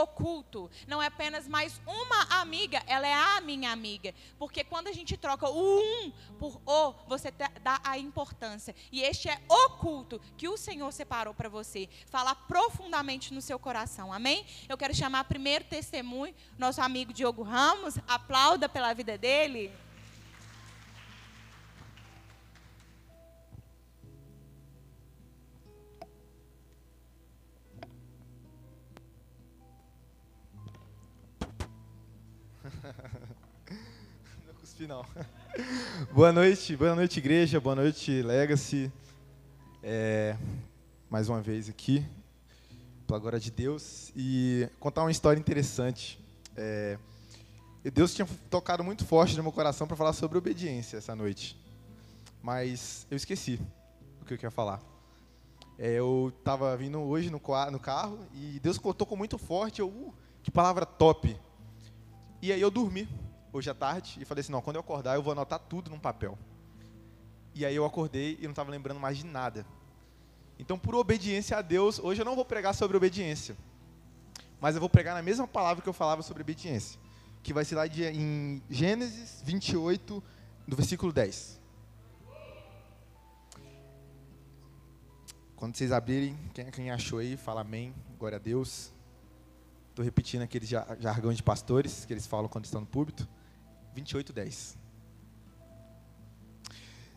oculto. Não é apenas mais uma amiga, ela é a minha amiga. Porque quando a gente troca o um por o, você dá a importância. E este é oculto que o Senhor separou para você. Falar profundamente no seu coração. Amém? Eu quero chamar primeiro testemunho, nosso amigo Diogo Ramos. Aplauda pela vida dele. Não. boa noite, boa noite, igreja, boa noite, Legacy. É, mais uma vez aqui, pela glória de Deus. E contar uma história interessante. É, Deus tinha tocado muito forte no meu coração para falar sobre obediência essa noite. Mas eu esqueci o que eu queria falar. É, eu estava vindo hoje no, no, carro e Deus tocou muito forte. Eu, uh, que palavra top. E aí eu dormi hoje à tarde e falei assim, não, quando eu acordar eu vou anotar tudo num papel. E aí eu acordei e não estava lembrando mais de nada. Então, por obediência a Deus, hoje eu não vou pregar sobre obediência. Mas eu vou pregar na mesma palavra que eu falava sobre obediência. Que vai ser lá de, em Gênesis 28, no versículo 10. Quando vocês abrirem, quem, quem achou aí, fala amém, glória a Deus. Estou repetindo aquele jargão de pastores que eles falam quando estão no púlpito. 28, 10.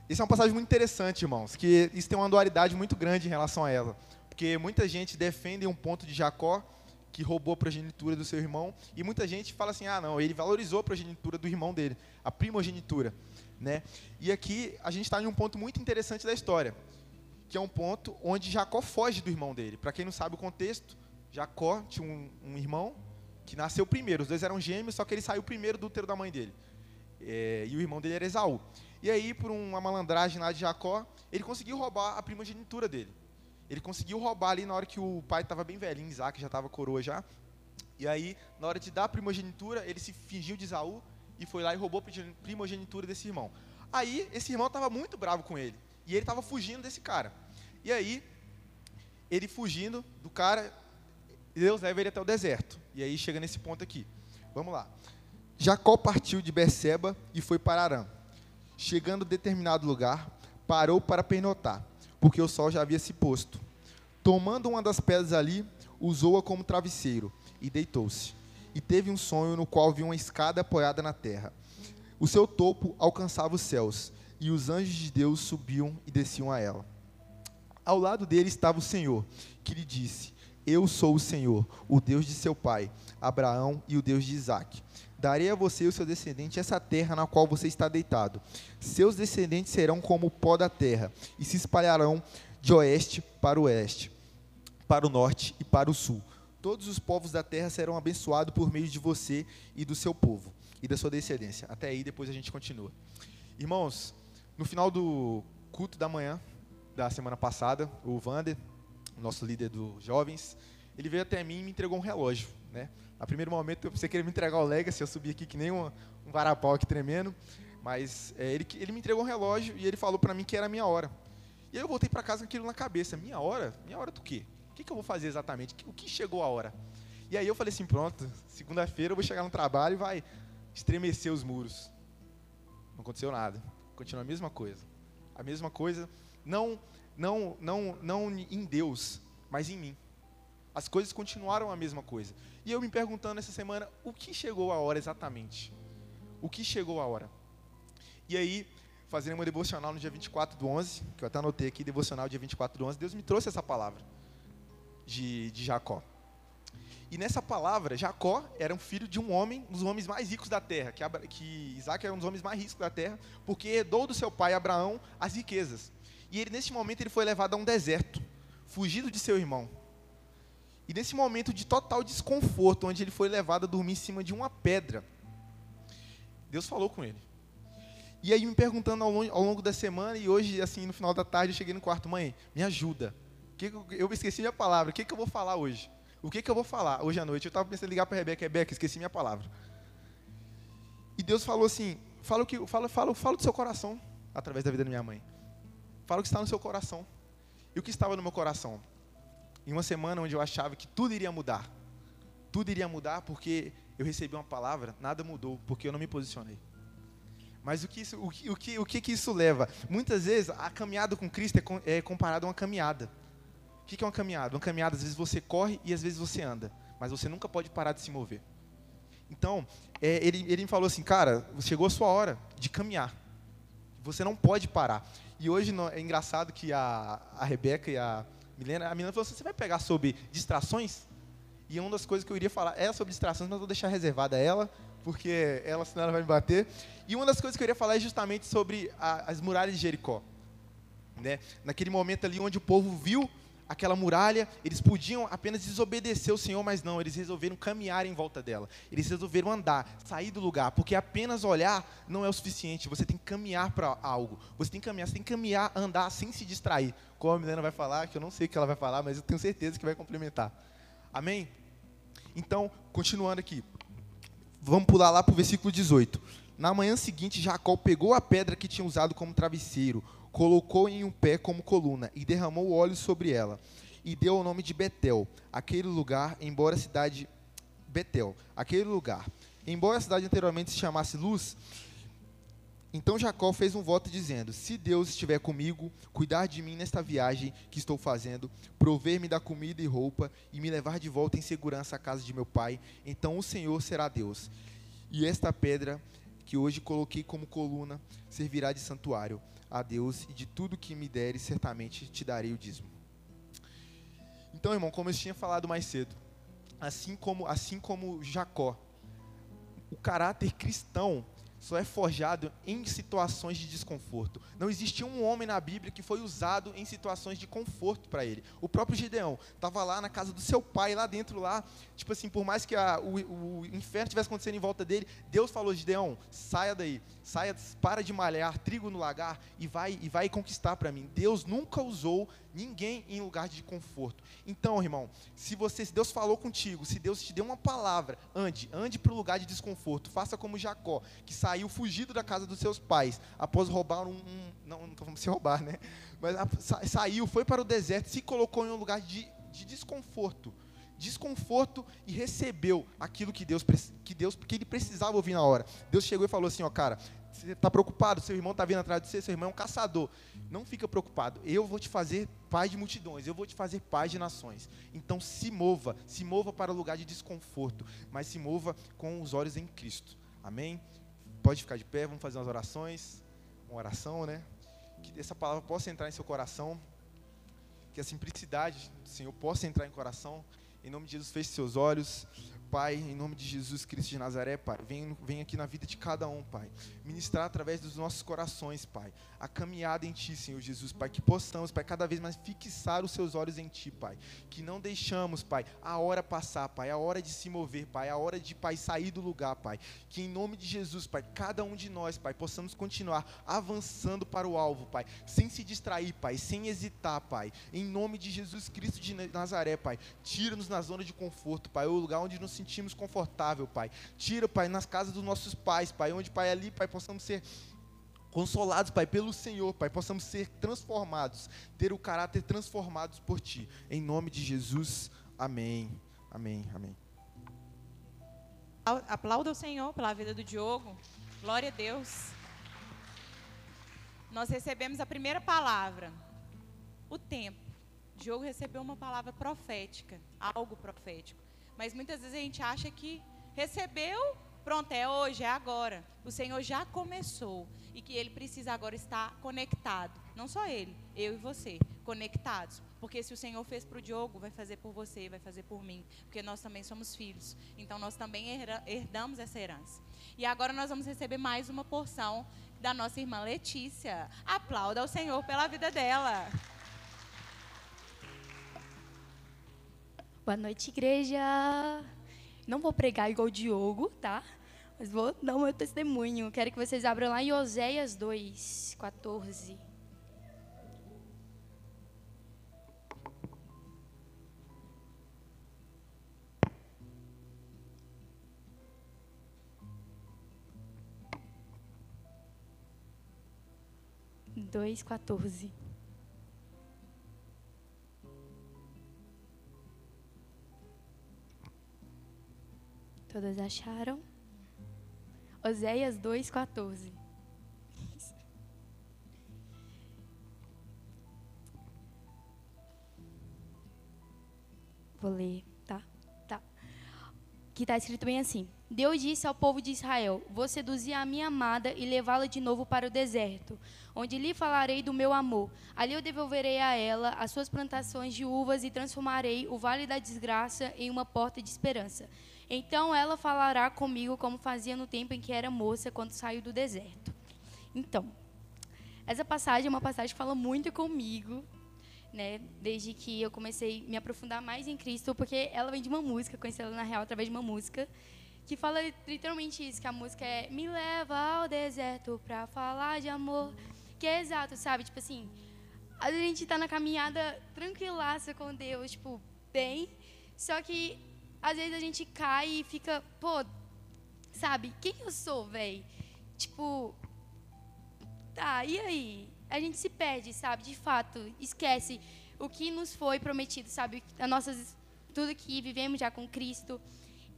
Isso é uma passagem muito interessante, irmãos, que isso tem uma dualidade muito grande em relação a ela. Porque muita gente defende um ponto de Jacó, que roubou a progenitura do seu irmão, e muita gente fala assim: ah, não, ele valorizou a progenitura do irmão dele, a primogenitura. Né? E aqui a gente está em um ponto muito interessante da história, que é um ponto onde Jacó foge do irmão dele. Para quem não sabe o contexto, Jacó tinha um, um, irmão que nasceu primeiro. Os dois eram gêmeos, só que ele saiu primeiro do útero da mãe dele. É, e o irmão dele era Esaú. E aí, por uma malandragem lá de Jacó, ele conseguiu roubar a primogenitura dele. Ele conseguiu roubar ali na hora que o pai estava bem velhinho, Isaac já estava coroa já. E aí, na hora de dar a primogenitura, ele se fingiu de Esaú e foi lá e roubou a primogenitura desse irmão. Aí, esse irmão estava muito bravo com ele. E ele estava fugindo desse cara. E aí, ele fugindo do cara, Deus leva ele até o deserto. E aí chega nesse ponto aqui. Vamos lá. Jacó partiu de Beceba e foi para Arã. Chegando a determinado lugar, parou para pernotar, porque o sol já havia se posto. Tomando uma das pedras ali, usou-a como travesseiro e deitou-se. E teve um sonho no qual viu uma escada apoiada na terra. O seu topo alcançava os céus, e os anjos de Deus subiam e desciam a ela. Ao lado dele estava o Senhor, que lhe disse: eu sou o Senhor, o Deus de seu pai, Abraão, e o Deus de Isaac. Darei a você e o seu descendente essa terra na qual você está deitado. Seus descendentes serão como o pó da terra, e se espalharão de oeste para o oeste, para o norte e para o sul. Todos os povos da terra serão abençoados por meio de você e do seu povo, e da sua descendência. Até aí, depois a gente continua. Irmãos, no final do culto da manhã, da semana passada, o Vander nosso líder dos jovens, ele veio até mim e me entregou um relógio. Né? A primeiro momento eu pensei que ele me entregar o Legacy, eu subi aqui que nem um, um varapau aqui tremendo, mas é, ele, ele me entregou um relógio e ele falou para mim que era a minha hora. E aí eu voltei para casa com aquilo na cabeça, minha hora? Minha hora do quê? O que, que eu vou fazer exatamente? O que chegou a hora? E aí eu falei assim, pronto, segunda-feira eu vou chegar no trabalho e vai estremecer os muros. Não aconteceu nada. Continua a mesma coisa. A mesma coisa, não não, não, não em Deus, mas em mim. As coisas continuaram a mesma coisa. E eu me perguntando essa semana, o que chegou a hora exatamente? O que chegou a hora? E aí, fazendo uma devocional no dia 24 do 11, que eu até anotei aqui, devocional dia 24 do 11, Deus me trouxe essa palavra de, de Jacó. E nessa palavra, Jacó era um filho de um homem, um dos homens mais ricos da terra, que, que Isaac era um dos homens mais ricos da terra, porque herdou do seu pai Abraão as riquezas. E ele, nesse momento, ele foi levado a um deserto, fugido de seu irmão. E nesse momento de total desconforto, onde ele foi levado a dormir em cima de uma pedra, Deus falou com ele. E aí, me perguntando ao longo, ao longo da semana, e hoje, assim, no final da tarde, eu cheguei no quarto, mãe, me ajuda. Que eu esqueci minha palavra, o que, que eu vou falar hoje? O que, que eu vou falar hoje à noite? Eu estava pensando em ligar para a Rebeca, Rebeca, esqueci minha palavra. E Deus falou assim: fala, o que, fala, fala, fala do seu coração, através da vida da minha mãe. Fala o que está no seu coração. E o que estava no meu coração? Em uma semana onde eu achava que tudo iria mudar. Tudo iria mudar porque eu recebi uma palavra, nada mudou, porque eu não me posicionei. Mas o que, isso, o, que, o, que, o que, isso leva? Muitas vezes a caminhada com Cristo é, é comparada a uma caminhada. O que é uma caminhada? Uma caminhada, às vezes você corre e às vezes você anda, mas você nunca pode parar de se mover. Então, é, ele, ele me falou assim, cara, chegou a sua hora de caminhar. Você não pode parar. E hoje é engraçado que a, a Rebeca e a Milena, a Milena falou assim, você vai pegar sobre distrações? E uma das coisas que eu iria falar é sobre distrações, mas vou deixar reservada ela, porque ela senão ela vai me bater. E uma das coisas que eu queria falar é justamente sobre a, as muralhas de Jericó. Né? Naquele momento ali onde o povo viu aquela muralha, eles podiam apenas desobedecer o Senhor, mas não, eles resolveram caminhar em volta dela. Eles resolveram andar, sair do lugar, porque apenas olhar não é o suficiente, você tem que caminhar para algo. Você tem que caminhar, você tem que caminhar, andar sem se distrair. Como a Milena vai falar, que eu não sei o que ela vai falar, mas eu tenho certeza que vai complementar. Amém? Então, continuando aqui. Vamos pular lá para o versículo 18. Na manhã seguinte, Jacó pegou a pedra que tinha usado como travesseiro, colocou em um pé como coluna e derramou óleo sobre ela. E deu o nome de Betel, aquele lugar, embora a cidade Betel, aquele lugar. Embora a cidade anteriormente se chamasse Luz, então Jacó fez um voto dizendo: Se Deus estiver comigo, cuidar de mim nesta viagem que estou fazendo, prover-me da comida e roupa e me levar de volta em segurança à casa de meu pai, então o Senhor será Deus. E esta pedra que hoje coloquei como coluna servirá de santuário a Deus e de tudo que me deres, certamente te darei o dízimo. Então, irmão, como eu tinha falado mais cedo, assim como, assim como Jacó, o caráter cristão só é forjado em situações de desconforto. Não existia um homem na Bíblia que foi usado em situações de conforto para ele. O próprio Gideão estava lá na casa do seu pai, lá dentro, lá, tipo assim, por mais que a, o, o inferno estivesse acontecendo em volta dele, Deus falou: Gideão, saia daí, saia, para de malhar trigo no lagar e vai e vai conquistar para mim. Deus nunca usou ninguém em lugar de conforto. Então, irmão, se você, se Deus falou contigo, se Deus te deu uma palavra, ande, ande para o lugar de desconforto. Faça como Jacó, que saiu fugido da casa dos seus pais após roubar um, um não, não vamos se roubar, né? Mas a, sa, saiu, foi para o deserto, se colocou em um lugar de, de desconforto desconforto e recebeu aquilo que Deus que Deus que ele precisava ouvir na hora. Deus chegou e falou assim, ó, cara, você está preocupado, seu irmão está vindo atrás de você, seu irmão é um caçador. Não fica preocupado. Eu vou te fazer pai de multidões, eu vou te fazer pai de nações. Então se mova, se mova para o lugar de desconforto, mas se mova com os olhos em Cristo. Amém? Pode ficar de pé, vamos fazer umas orações. Uma oração, né? Que essa palavra possa entrar em seu coração. Que a simplicidade do Senhor possa entrar em coração. Em nome de Jesus, feche seus olhos. Pai, em nome de Jesus Cristo de Nazaré, Pai, vem, vem aqui na vida de cada um, Pai. Ministrar através dos nossos corações, Pai. A caminhada em Ti, Senhor Jesus, Pai. Que possamos, Pai, cada vez mais fixar os Seus olhos em Ti, Pai. Que não deixamos, Pai, a hora passar, Pai. A hora de se mover, Pai. A hora de, Pai, sair do lugar, Pai. Que em nome de Jesus, Pai, cada um de nós, Pai, possamos continuar avançando para o alvo, Pai. Sem se distrair, Pai. Sem hesitar, Pai. Em nome de Jesus Cristo de Nazaré, Pai. Tira-nos na zona de conforto, Pai. O lugar onde nos sentimos confortável, Pai. Tira, Pai, nas casas dos nossos pais, Pai, onde, Pai, ali, Pai, possamos ser consolados, Pai, pelo Senhor, Pai, possamos ser transformados, ter o caráter transformados por Ti. Em nome de Jesus, amém. Amém, amém. Aplauda o Senhor pela vida do Diogo. Glória a Deus. Nós recebemos a primeira palavra, o tempo. Diogo recebeu uma palavra profética, algo profético. Mas muitas vezes a gente acha que recebeu, pronto, é hoje, é agora. O Senhor já começou e que ele precisa agora estar conectado. Não só ele, eu e você, conectados. Porque se o Senhor fez para o Diogo, vai fazer por você, vai fazer por mim. Porque nós também somos filhos. Então nós também herdamos essa herança. E agora nós vamos receber mais uma porção da nossa irmã Letícia. Aplauda ao Senhor pela vida dela. Boa noite, igreja. Não vou pregar igual o Diogo, tá? Mas vou dar o meu testemunho. Quero que vocês abram lá em Oséias 2, 14. Dois, 14. Todas acharam? Oséias 2,14. Vou ler, tá? Tá. Que está escrito bem assim: Deus disse ao povo de Israel: Vou seduzir a minha amada e levá-la de novo para o deserto, onde lhe falarei do meu amor. Ali eu devolverei a ela as suas plantações de uvas e transformarei o vale da desgraça em uma porta de esperança. Então ela falará comigo como fazia no tempo em que era moça, quando saiu do deserto. Então, essa passagem é uma passagem que fala muito comigo, né? Desde que eu comecei a me aprofundar mais em Cristo, porque ela vem de uma música, conheci ela na real através de uma música, que fala literalmente isso, que a música é me leva ao deserto para falar de amor, que é exato, sabe? Tipo assim, a gente está na caminhada tranquilaça com Deus, tipo, bem, só que às vezes a gente cai e fica, pô, sabe, quem eu sou, velho? Tipo, tá, e aí? A gente se perde, sabe? De fato, esquece o que nos foi prometido, sabe? A nossas, tudo que vivemos já com Cristo.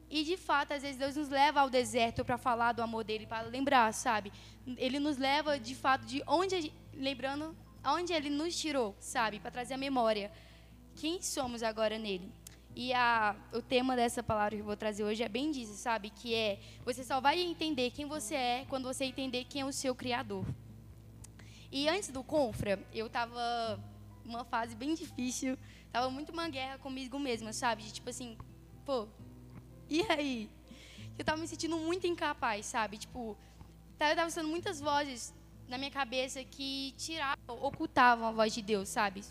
E de fato, às vezes Deus nos leva ao deserto para falar do amor dele, para lembrar, sabe? Ele nos leva de fato de onde, lembrando, aonde ele nos tirou, sabe? Para trazer a memória. Quem somos agora nele? E a, o tema dessa palavra que eu vou trazer hoje é bem disso, sabe? Que é, você só vai entender quem você é quando você entender quem é o seu Criador. E antes do Confra, eu estava numa fase bem difícil, tava muito uma guerra comigo mesma, sabe? De tipo assim, pô, e aí? Eu tava me sentindo muito incapaz, sabe? Tipo, tá, eu tava sendo muitas vozes na minha cabeça que tiravam, ocultavam a voz de Deus, sabe?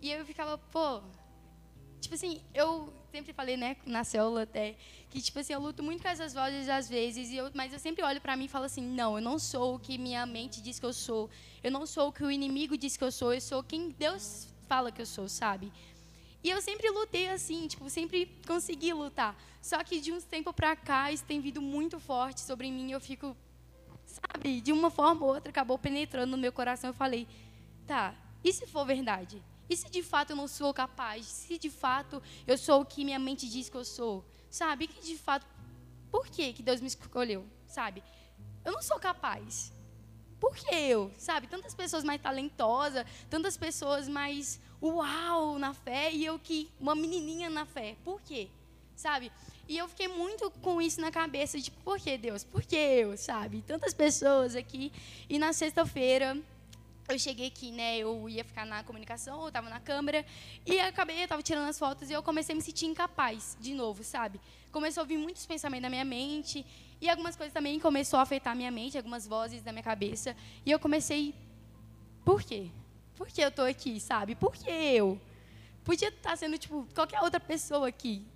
E eu ficava, pô, Tipo assim, eu sempre falei, né, na célula até, que, tipo assim, eu luto muito com essas vozes às vezes, e eu, mas eu sempre olho para mim e falo assim: não, eu não sou o que minha mente diz que eu sou, eu não sou o que o inimigo diz que eu sou, eu sou quem Deus fala que eu sou, sabe? E eu sempre lutei assim, tipo, sempre consegui lutar. Só que de uns tempo para cá, isso tem vindo muito forte sobre mim, eu fico, sabe, de uma forma ou outra, acabou penetrando no meu coração. Eu falei: tá, e se for verdade? E se de fato eu não sou capaz? Se de fato eu sou o que minha mente diz que eu sou? Sabe? que de fato, por que, que Deus me escolheu? Sabe? Eu não sou capaz. Por que eu? Sabe? Tantas pessoas mais talentosas, tantas pessoas mais uau na fé e eu que uma menininha na fé. Por quê? Sabe? E eu fiquei muito com isso na cabeça, tipo, por que Deus? Por que eu, sabe? Tantas pessoas aqui. E na sexta-feira, eu cheguei aqui, né, eu ia ficar na comunicação, eu estava na câmera, e acabei, eu estava tirando as fotos e eu comecei a me sentir incapaz, de novo, sabe? Começou a vir muitos pensamentos na minha mente, e algumas coisas também começou a afetar a minha mente, algumas vozes da minha cabeça, e eu comecei, por quê? Por que eu estou aqui, sabe? Por que eu? Podia estar sendo, tipo, qualquer outra pessoa aqui.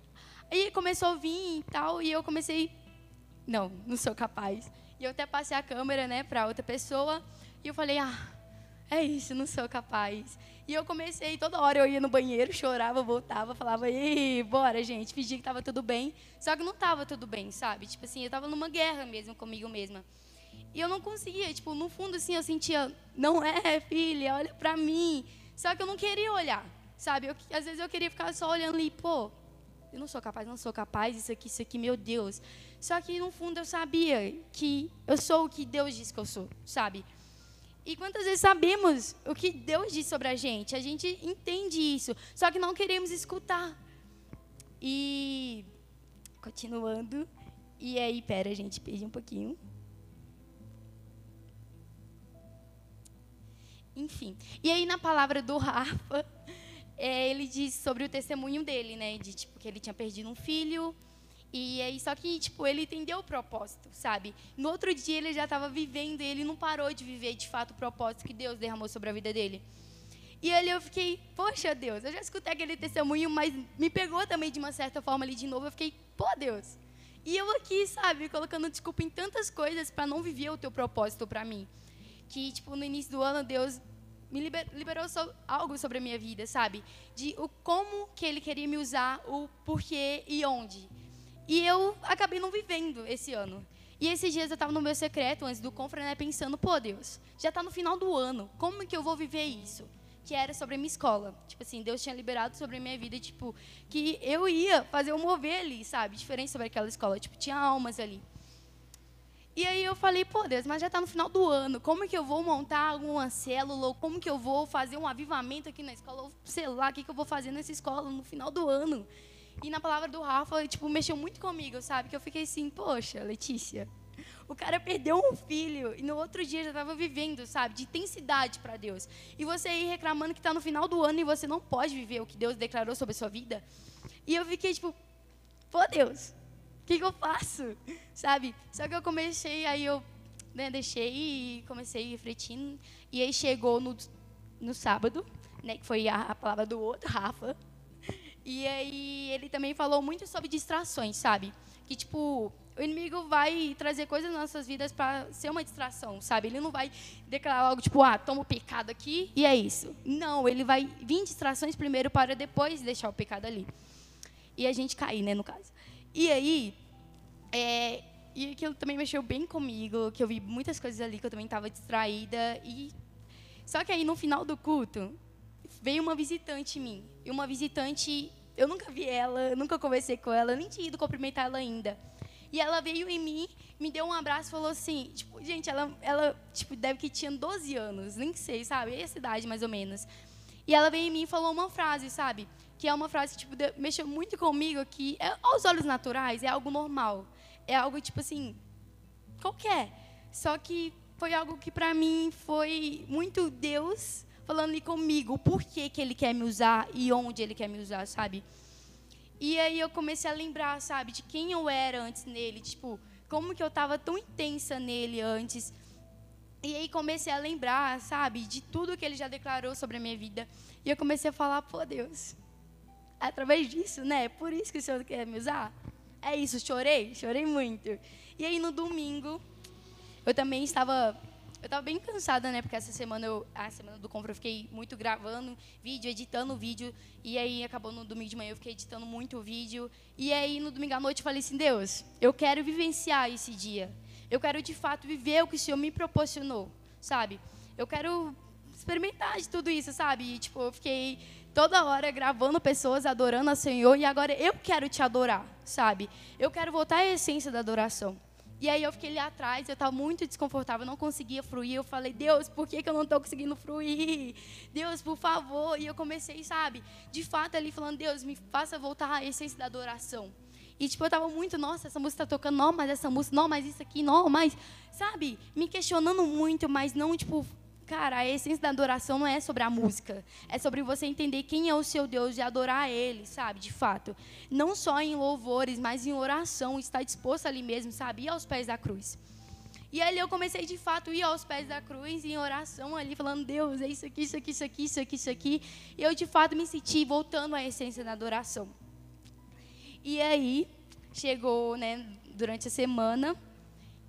Aí começou a vir e tal, e eu comecei, não, não sou capaz. E eu até passei a câmera, né, para outra pessoa, e eu falei, ah, é isso, não sou capaz. E eu comecei, toda hora eu ia no banheiro, chorava, voltava, falava, ei, bora, gente, fingi que estava tudo bem. Só que não estava tudo bem, sabe? Tipo assim, eu estava numa guerra mesmo comigo mesma. E eu não conseguia, tipo, no fundo, assim, eu sentia, não é, filha, olha pra mim. Só que eu não queria olhar, sabe? Eu, às vezes eu queria ficar só olhando ali, pô, eu não sou capaz, não sou capaz, isso aqui, isso aqui, meu Deus. Só que no fundo eu sabia que eu sou o que Deus diz que eu sou, sabe? E quantas vezes sabemos o que Deus diz sobre a gente? A gente entende isso, só que não queremos escutar. E continuando, e aí, pera, gente perdi um pouquinho. Enfim, e aí na palavra do Rafa, é, ele diz sobre o testemunho dele, né? De tipo que ele tinha perdido um filho e aí, só que, tipo, ele entendeu o propósito, sabe? No outro dia ele já estava vivendo e ele não parou de viver, de fato, o propósito que Deus derramou sobre a vida dele. E ali eu fiquei, poxa Deus, eu já escutei aquele testemunho, mas me pegou também de uma certa forma ali de novo. Eu fiquei, pô Deus. E eu aqui, sabe, colocando desculpa em tantas coisas para não viver o teu propósito para mim. Que, tipo, no início do ano, Deus me liberou so, algo sobre a minha vida, sabe? De o como que ele queria me usar, o porquê e onde. E eu acabei não vivendo esse ano. E esses dias eu estava no meu secreto, antes do confra, né, pensando, pô, Deus, já está no final do ano, como que eu vou viver isso? que era sobre a minha escola. Tipo assim, Deus tinha liberado sobre a minha vida, tipo, que eu ia fazer um mover ali, sabe? Diferente sobre aquela escola, tipo, tinha almas ali. E aí eu falei, pô, Deus, mas já está no final do ano, como que eu vou montar alguma célula, ou como que eu vou fazer um avivamento aqui na escola, ou sei lá, o que, que eu vou fazer nessa escola no final do ano? E na palavra do Rafa, tipo, mexeu muito comigo, sabe? Que eu fiquei assim, poxa, Letícia, o cara perdeu um filho e no outro dia já estava vivendo, sabe, de intensidade para Deus. E você aí reclamando que está no final do ano e você não pode viver o que Deus declarou sobre a sua vida. E eu fiquei tipo, pô Deus, o que, que, eu faço? Sabe? Só que eu comecei, aí eu né, deixei e comecei refletindo. E aí chegou no, no sábado, né, que foi a, a palavra do outro, Rafa. E aí ele também falou muito sobre distrações, sabe? Que, tipo, o inimigo vai trazer coisas nas nossas vidas para ser uma distração, sabe? Ele não vai declarar algo tipo, ah, toma o pecado aqui e é isso. Não, ele vai vir distrações primeiro para depois deixar o pecado ali. E a gente cair, né, no caso. E aí, é, e aquilo também mexeu bem comigo, que eu vi muitas coisas ali que eu também estava distraída. E só que aí no final do culto veio uma visitante em mim. E uma visitante, eu nunca vi ela, nunca conversei com ela, nem tinha ido cumprimentar ela ainda. E ela veio em mim, me deu um abraço e falou assim, tipo, gente, ela, ela tipo, deve que tinha 12 anos, nem sei, sabe? Essa idade mais ou menos. E ela veio em mim e falou uma frase, sabe? que é uma frase que tipo, mexeu muito comigo, que é, aos olhos naturais é algo normal. É algo, tipo assim, qualquer. Só que foi algo que, para mim, foi muito Deus falando ali comigo, o porquê que Ele quer me usar e onde Ele quer me usar, sabe? E aí eu comecei a lembrar, sabe, de quem eu era antes nele, tipo, como que eu estava tão intensa nele antes. E aí comecei a lembrar, sabe, de tudo que ele já declarou sobre a minha vida. E eu comecei a falar, pô, Deus, através disso, né? Por isso que o Senhor quer me usar. É isso, chorei, chorei muito. E aí no domingo, eu também estava eu estava bem cansada, né? Porque essa semana, eu, a semana do compra, eu fiquei muito gravando vídeo, editando vídeo. E aí acabou no domingo de manhã, eu fiquei editando muito vídeo. E aí no domingo à noite eu falei assim: Deus, eu quero vivenciar esse dia. Eu quero de fato viver o que o Senhor me proporcionou, sabe? Eu quero experimentar de tudo isso, sabe? E, tipo, eu fiquei toda hora gravando pessoas adorando a Senhor e agora eu quero te adorar, sabe? Eu quero voltar à essência da adoração. E aí eu fiquei ali atrás, eu estava muito desconfortável, não conseguia fruir. Eu falei, Deus, por que, que eu não estou conseguindo fruir? Deus, por favor. E eu comecei, sabe, de fato ali falando, Deus, me faça voltar à essência da adoração. E tipo, eu estava muito, nossa, essa música está tocando, não, mas essa música, não, mas isso aqui, não, mas, sabe, me questionando muito, mas não, tipo, Cara, a essência da adoração não é sobre a música. É sobre você entender quem é o seu Deus e adorar Ele, sabe? De fato. Não só em louvores, mas em oração. Estar disposto ali mesmo, sabe? Ir aos pés da cruz. E ali eu comecei, de fato, a ir aos pés da cruz, em oração ali, falando, Deus, é isso aqui, isso aqui, isso aqui, isso aqui, isso aqui. E eu, de fato, me senti voltando à essência da adoração. E aí, chegou, né, durante a semana.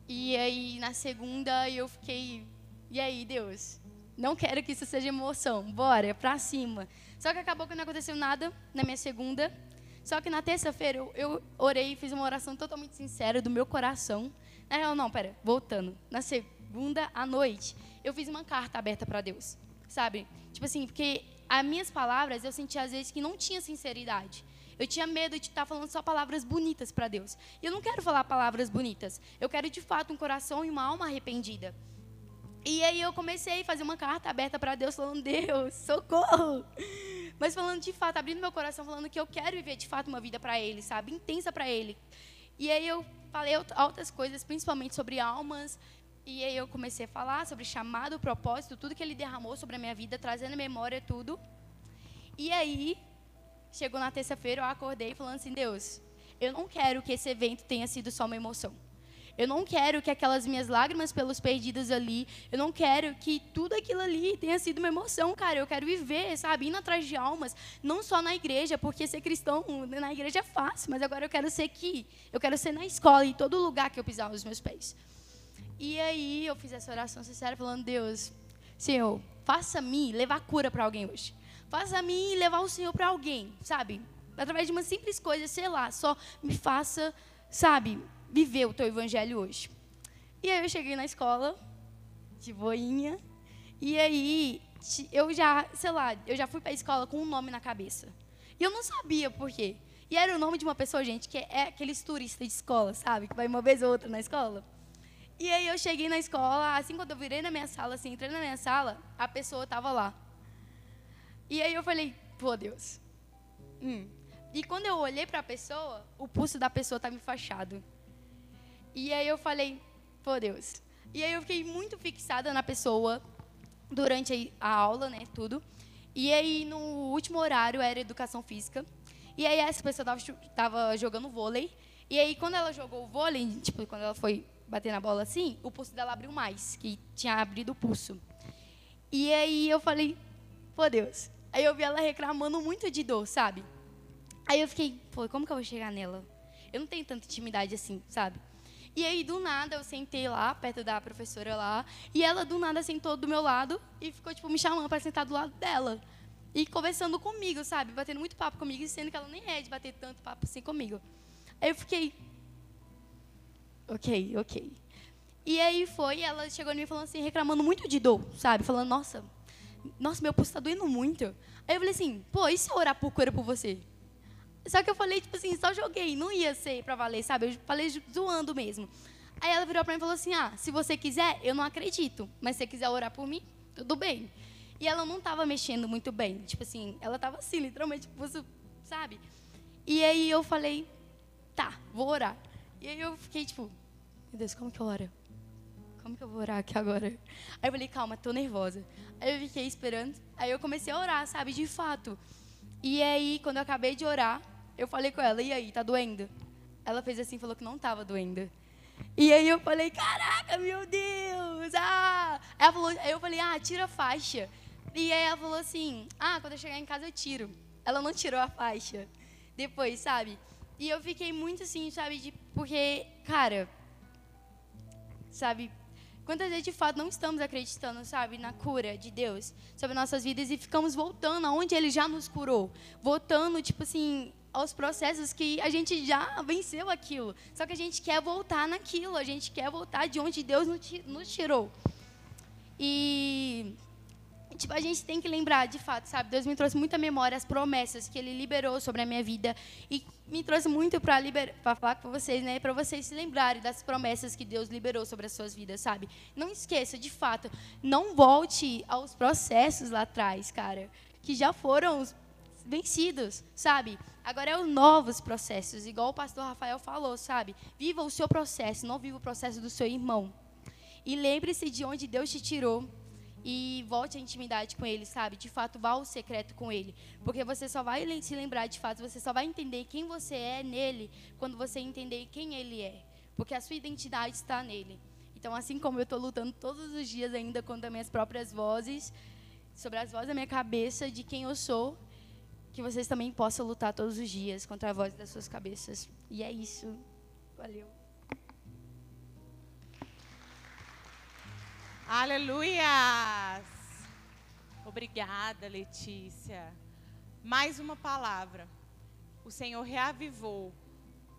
E aí, na segunda, eu fiquei e aí, Deus? Não quero que isso seja emoção. Bora, pra cima. Só que acabou que não aconteceu nada na minha segunda. Só que na terça-feira eu, eu orei e fiz uma oração totalmente sincera do meu coração. Não, não, pera, voltando. Na segunda à noite, eu fiz uma carta aberta para Deus. Sabe? Tipo assim, porque as minhas palavras eu sentia às vezes que não tinha sinceridade. Eu tinha medo de estar falando só palavras bonitas para Deus. E eu não quero falar palavras bonitas. Eu quero de fato um coração e uma alma arrependida. E aí eu comecei a fazer uma carta aberta para Deus, falando, Deus, socorro. Mas falando de fato, abrindo meu coração, falando que eu quero viver de fato uma vida para Ele, sabe? Intensa para Ele. E aí eu falei outras coisas, principalmente sobre almas. E aí eu comecei a falar sobre chamado, propósito, tudo que Ele derramou sobre a minha vida, trazendo memória tudo. E aí, chegou na terça-feira, eu acordei falando assim, Deus, eu não quero que esse evento tenha sido só uma emoção. Eu não quero que aquelas minhas lágrimas pelos perdidos ali, eu não quero que tudo aquilo ali tenha sido uma emoção, cara. Eu quero viver, sabe, indo atrás de almas, não só na igreja, porque ser cristão na igreja é fácil, mas agora eu quero ser aqui. Eu quero ser na escola e todo lugar que eu pisar os meus pés. E aí eu fiz essa oração sincera falando: Deus, Senhor, faça-me levar cura para alguém hoje. Faça-me levar o Senhor para alguém, sabe? Através de uma simples coisa, sei lá, só me faça, sabe, viver o teu evangelho hoje. E aí eu cheguei na escola, de boinha, e aí eu já, sei lá, eu já fui pra escola com um nome na cabeça. E eu não sabia por quê. E era o nome de uma pessoa, gente, que é aqueles turistas de escola, sabe? Que vai uma vez ou outra na escola. E aí eu cheguei na escola, assim, quando eu virei na minha sala, assim, entrei na minha sala, a pessoa tava lá. E aí eu falei, pô, Deus. Hum. E quando eu olhei para a pessoa, o pulso da pessoa estava enfaixado. E aí eu falei, pô, Deus. E aí eu fiquei muito fixada na pessoa durante a aula, né, tudo. E aí no último horário era educação física. E aí essa pessoa tava, chu- tava jogando vôlei. E aí quando ela jogou o vôlei, tipo, quando ela foi bater na bola assim, o pulso dela abriu mais, que tinha abrido o pulso. E aí eu falei, pô, Deus. Aí eu vi ela reclamando muito de dor, sabe? Aí eu fiquei, pô, como que eu vou chegar nela? Eu não tenho tanta intimidade assim, sabe? E aí, do nada, eu sentei lá, perto da professora lá, e ela, do nada, sentou do meu lado e ficou, tipo, me chamando para sentar do lado dela. E conversando comigo, sabe? Batendo muito papo comigo, sendo que ela nem é de bater tanto papo assim comigo. Aí eu fiquei, ok, ok. E aí foi, ela chegou em mim falando assim, reclamando muito de dor, sabe? Falando, nossa, nossa, meu pulso tá doendo muito. Aí eu falei assim, pô, e se eu orar por cura por você? Só que eu falei, tipo assim, só joguei, não ia ser pra valer, sabe? Eu falei zoando mesmo. Aí ela virou pra mim e falou assim, ah, se você quiser, eu não acredito, mas se você quiser orar por mim, tudo bem. E ela não tava mexendo muito bem, tipo assim, ela tava assim, literalmente, pulso, sabe? E aí eu falei, tá, vou orar. E aí eu fiquei tipo, meu Deus, como que eu oro? Como que eu vou orar aqui agora? Aí eu falei, calma, tô nervosa. Aí eu fiquei esperando. Aí eu comecei a orar, sabe, de fato. E aí, quando eu acabei de orar, eu falei com ela, e aí, tá doendo? Ela fez assim, falou que não tava doendo. E aí eu falei, caraca, meu Deus! Ah! Ela falou, aí eu falei, ah, tira a faixa. E aí ela falou assim, ah, quando eu chegar em casa eu tiro. Ela não tirou a faixa. Depois, sabe? E eu fiquei muito assim, sabe, de, porque, cara, sabe? Quantas vezes de fato não estamos acreditando, sabe, na cura de Deus sobre nossas vidas e ficamos voltando aonde Ele já nos curou, voltando tipo assim aos processos que a gente já venceu aquilo, só que a gente quer voltar naquilo, a gente quer voltar de onde Deus nos ti- nos tirou. E tipo, a gente tem que lembrar, de fato, sabe? Deus me trouxe muita memória as promessas que Ele liberou sobre a minha vida e me trouxe muito para liber... falar com vocês, né? Para vocês se lembrarem das promessas que Deus liberou sobre as suas vidas, sabe? Não esqueça, de fato, não volte aos processos lá atrás, cara, que já foram vencidos, sabe? Agora é os novos processos, igual o pastor Rafael falou, sabe? Viva o seu processo, não viva o processo do seu irmão. E lembre-se de onde Deus te tirou e volte à intimidade com Ele, sabe? De fato, vá ao secreto com Ele. Porque você só vai se lembrar, de fato, você só vai entender quem você é nele quando você entender quem Ele é. Porque a sua identidade está nele. Então, assim como eu estou lutando todos os dias ainda contra minhas próprias vozes, sobre as vozes da minha cabeça, de quem eu sou, que vocês também possam lutar todos os dias contra a voz das suas cabeças. E é isso. Valeu. Aleluias! Obrigada, Letícia. Mais uma palavra. O Senhor reavivou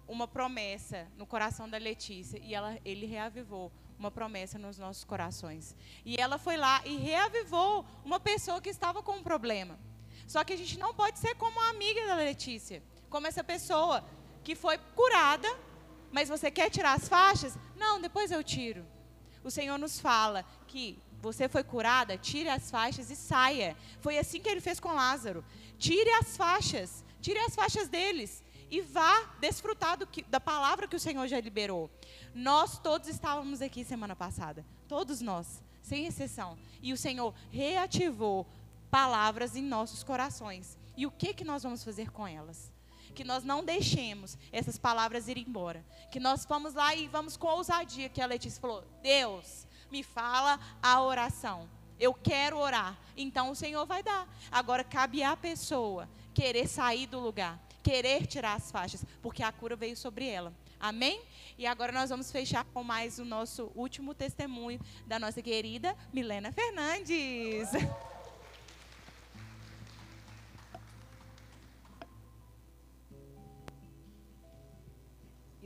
uma promessa no coração da Letícia e ela, ele reavivou uma promessa nos nossos corações. E ela foi lá e reavivou uma pessoa que estava com um problema. Só que a gente não pode ser como a amiga da Letícia, como essa pessoa que foi curada, mas você quer tirar as faixas? Não, depois eu tiro. O Senhor nos fala que você foi curada, tire as faixas e saia. Foi assim que ele fez com Lázaro. Tire as faixas, tire as faixas deles e vá desfrutar que- da palavra que o Senhor já liberou. Nós todos estávamos aqui semana passada, todos nós, sem exceção. E o Senhor reativou palavras em nossos corações. E o que que nós vamos fazer com elas? Que nós não deixemos essas palavras ir embora. Que nós vamos lá e vamos com ousadia, que a Letícia falou: Deus, me fala a oração. Eu quero orar. Então o Senhor vai dar. Agora cabe à pessoa querer sair do lugar, querer tirar as faixas, porque a cura veio sobre ela. Amém? E agora nós vamos fechar com mais o nosso último testemunho da nossa querida Milena Fernandes.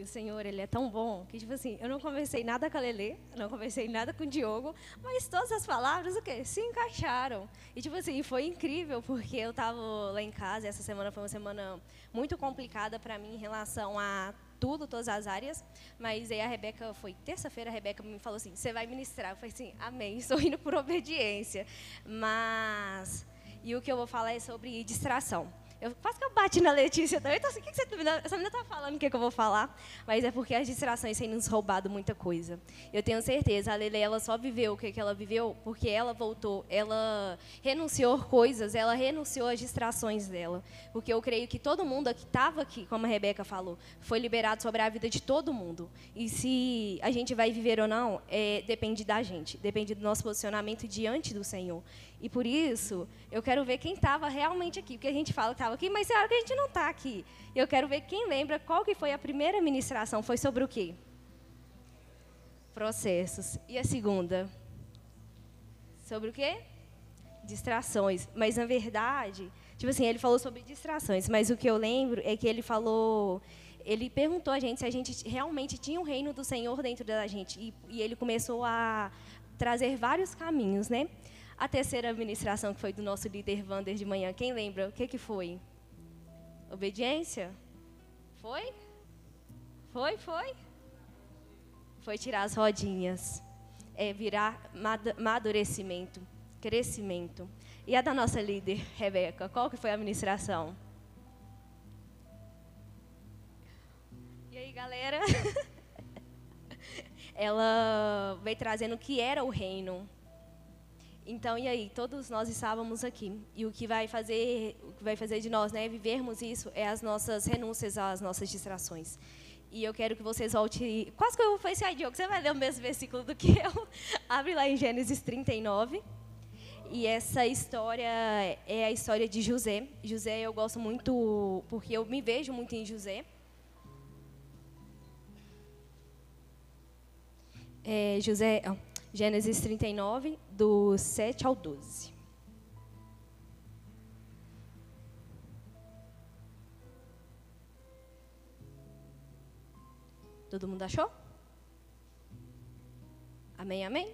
O Senhor, Ele é tão bom que, tipo assim, eu não conversei nada com a Lelê, não conversei nada com o Diogo, mas todas as palavras, o quê? Se encaixaram. E, tipo assim, foi incrível, porque eu estava lá em casa, e essa semana foi uma semana muito complicada para mim em relação a tudo, todas as áreas. Mas aí a Rebeca, foi terça-feira, a Rebeca me falou assim: você vai ministrar. Eu falei assim: amém, estou indo por obediência. Mas. E o que eu vou falar é sobre distração. Eu, quase que eu bati na Letícia também. Então, assim, o que, que você, tá essa menina está falando? O que, que eu vou falar? Mas é porque as distrações têm nos roubado muita coisa. Eu tenho certeza, a Lele, ela só viveu o que, que ela viveu porque ela voltou, ela renunciou coisas, ela renunciou às distrações dela. Porque eu creio que todo mundo que estava aqui, como a Rebeca falou, foi liberado sobre a vida de todo mundo. E se a gente vai viver ou não, é, depende da gente, depende do nosso posicionamento diante do Senhor. E por isso, eu quero ver quem estava realmente aqui, porque a gente fala que estava aqui, mas é hora que a gente não está aqui. Eu quero ver quem lembra qual que foi a primeira ministração, foi sobre o quê? Processos. E a segunda? Sobre o quê? Distrações. Mas, na verdade, tipo assim, ele falou sobre distrações, mas o que eu lembro é que ele falou ele perguntou a gente se a gente realmente tinha o reino do Senhor dentro da gente. E, e, ele começou a trazer vários caminhos, né? A terceira ministração, que foi do nosso líder Vander de manhã, quem lembra? O que, que foi? Obediência? Foi? Foi, foi? Foi tirar as rodinhas. É virar madurecimento, crescimento. E a da nossa líder, Rebeca, qual que foi a ministração? E aí, galera? Ela veio trazendo o que era o reino então, e aí, todos nós estávamos aqui. E o que vai fazer, o que vai fazer de nós, né, vivermos isso é as nossas renúncias às nossas distrações. E eu quero que vocês voltem, quase que eu falei assim, ah, Diogo, você vai ler o mesmo versículo do que eu. Abre lá em Gênesis 39. E essa história é a história de José. José eu gosto muito, porque eu me vejo muito em José. É, José, Gênesis 39, do 7 ao 12. Todo mundo achou? Amém, amém?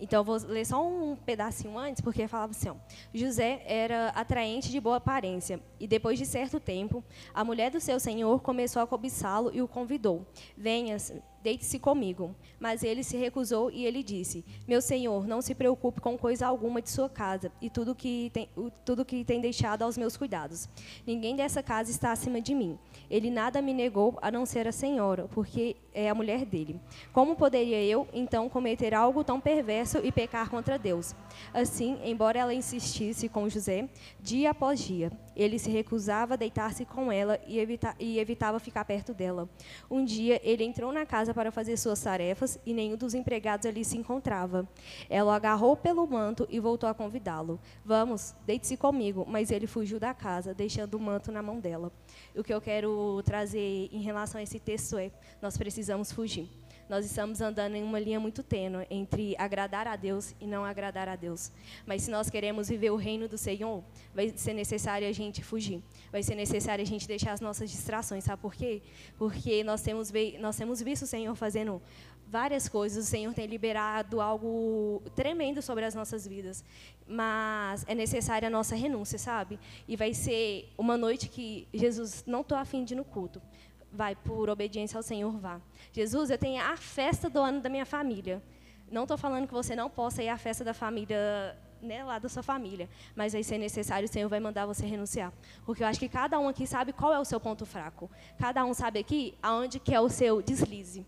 Então, eu vou ler só um pedacinho antes, porque falava assim: ó, José era atraente de boa aparência, e depois de certo tempo, a mulher do seu senhor começou a cobiçá-lo e o convidou: Venha, deite-se comigo. Mas ele se recusou e ele disse: Meu senhor, não se preocupe com coisa alguma de sua casa e tudo que tem, tudo que tem deixado aos meus cuidados. Ninguém dessa casa está acima de mim. Ele nada me negou a não ser a senhora, porque é a mulher dele. Como poderia eu, então, cometer algo tão perverso e pecar contra Deus? Assim, embora ela insistisse com José, dia após dia, ele se recusava a deitar-se com ela e, evita e evitava ficar perto dela. Um dia, ele entrou na casa para fazer suas tarefas e nenhum dos empregados ali se encontrava. Ela o agarrou pelo manto e voltou a convidá-lo. Vamos, deite-se comigo. Mas ele fugiu da casa, deixando o manto na mão dela. O que eu quero trazer em relação a esse texto é: nós precisamos fugir nós estamos andando em uma linha muito tênue entre agradar a Deus e não agradar a Deus. Mas se nós queremos viver o reino do Senhor, vai ser necessário a gente fugir. Vai ser necessário a gente deixar as nossas distrações. Sabe por quê? Porque nós temos, nós temos visto o Senhor fazendo várias coisas. O Senhor tem liberado algo tremendo sobre as nossas vidas. Mas é necessária a nossa renúncia, sabe? E vai ser uma noite que Jesus não estou afim de ir no culto vai por obediência ao Senhor, vá. Jesus, eu tenho a festa do ano da minha família. Não estou falando que você não possa ir à festa da família, né, lá da sua família, mas vai ser necessário, o Senhor vai mandar você renunciar. Porque eu acho que cada um aqui sabe qual é o seu ponto fraco. Cada um sabe aqui aonde que é o seu deslize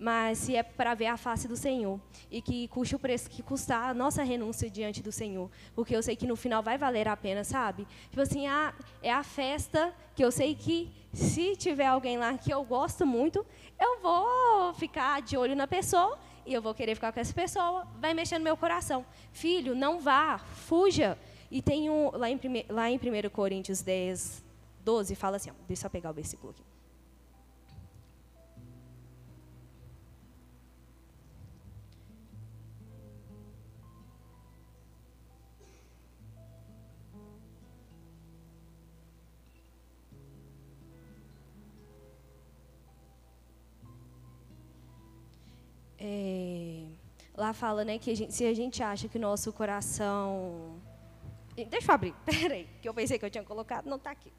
mas se é para ver a face do Senhor e que custe o preço que custar a nossa renúncia diante do Senhor, porque eu sei que no final vai valer a pena, sabe? Tipo assim, ah, é a festa que eu sei que se tiver alguém lá que eu gosto muito, eu vou ficar de olho na pessoa e eu vou querer ficar com essa pessoa, vai mexer no meu coração. Filho, não vá, fuja. E tem um, lá em, lá em 1 Coríntios 10, 12, fala assim, ó, deixa eu pegar o versículo aqui. Lá fala, né, que a gente, se a gente acha que o nosso coração... Deixa eu abrir, peraí, que eu pensei que eu tinha colocado, não está aqui.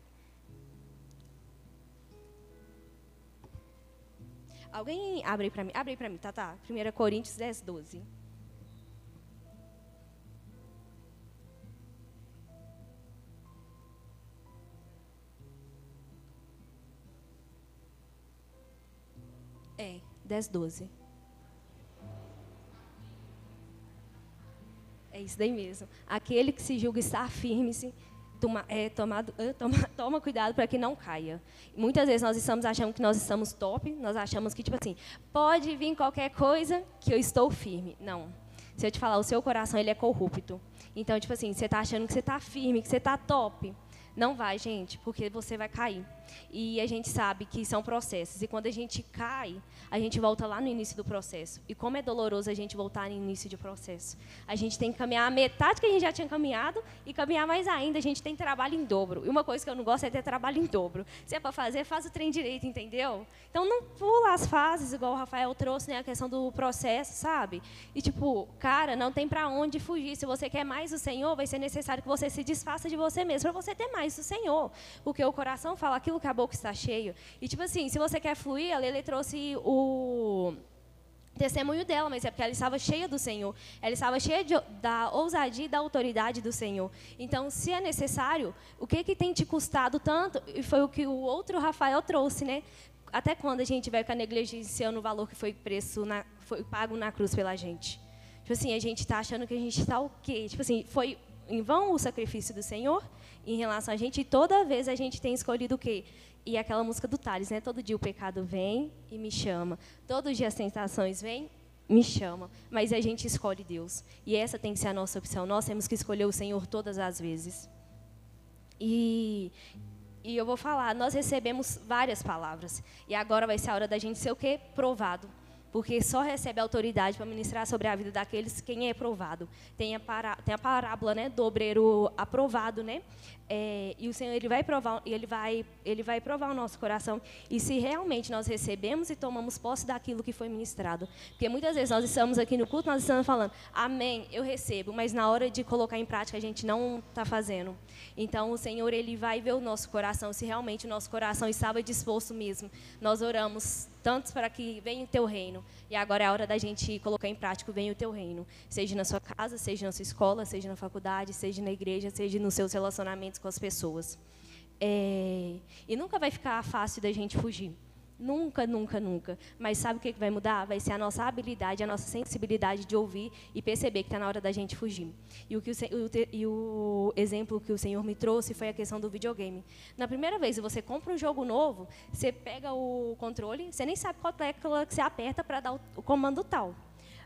Alguém abre para mim? Abre para mim, tá, tá. 1 Coríntios 10, 12. É, 10, 12. É isso daí mesmo. Aquele que se julga estar firme-se, toma, é, tomado, toma, toma cuidado para que não caia. Muitas vezes nós estamos achando que nós estamos top, nós achamos que, tipo assim, pode vir qualquer coisa que eu estou firme. Não. Se eu te falar, o seu coração ele é corrupto. Então, tipo assim, você está achando que você está firme, que você está top. Não vai, gente, porque você vai cair. E a gente sabe que são processos. E quando a gente cai, a gente volta lá no início do processo. E como é doloroso a gente voltar no início de processo. A gente tem que caminhar a metade que a gente já tinha caminhado e caminhar mais ainda. A gente tem trabalho em dobro. E uma coisa que eu não gosto é ter trabalho em dobro. Se é para fazer, faz o trem direito, entendeu? Então não pula as fases, igual o Rafael trouxe, né, a questão do processo, sabe? E tipo, cara, não tem para onde fugir. Se você quer mais do Senhor, vai ser necessário que você se desfaça de você mesmo para você ter mais do Senhor. Porque o coração fala aquilo boca está cheio. E tipo assim, se você quer fluir, a Lele trouxe o testemunho dela, mas é porque ela estava cheia do Senhor. Ela estava cheia de, da ousadia e da autoridade do Senhor. Então, se é necessário, o que que tem te custado tanto? E foi o que o outro Rafael trouxe, né? Até quando a gente vai ficar negligenciando o valor que foi preço na, foi pago na cruz pela gente? Tipo assim, a gente está achando que a gente está o quê? Tipo assim, foi em vão o sacrifício do Senhor? Em relação a gente, e toda vez a gente tem escolhido o quê? E aquela música do Thales, né? Todo dia o pecado vem e me chama. Todo dia as tentações vêm me chama, mas a gente escolhe Deus. E essa tem que ser a nossa opção. Nós temos que escolher o Senhor todas as vezes. E, e eu vou falar, nós recebemos várias palavras. E agora vai ser a hora da gente ser o quê? Provado porque só recebe autoridade para ministrar sobre a vida daqueles quem é provado. Tem a, para, tem a parábola né, do obreiro aprovado, né? É, e o Senhor ele vai provar, ele vai, ele vai provar o nosso coração e se realmente nós recebemos e tomamos posse daquilo que foi ministrado, porque muitas vezes nós estamos aqui no culto, nós estamos falando, Amém, eu recebo, mas na hora de colocar em prática a gente não está fazendo. Então o Senhor ele vai ver o nosso coração se realmente o nosso coração estava disposto mesmo. Nós oramos tantos para que venha o teu reino. E agora é a hora da gente colocar em prática, venha o teu reino. Seja na sua casa, seja na sua escola, seja na faculdade, seja na igreja, seja nos seus relacionamentos com as pessoas. É... E nunca vai ficar fácil da gente fugir. Nunca, nunca, nunca. Mas sabe o que vai mudar? Vai ser a nossa habilidade, a nossa sensibilidade de ouvir e perceber que está na hora da gente fugir. E o, que o, e o exemplo que o Senhor me trouxe foi a questão do videogame. Na primeira vez que você compra um jogo novo, você pega o controle, você nem sabe qual tecla que você aperta para dar o comando tal.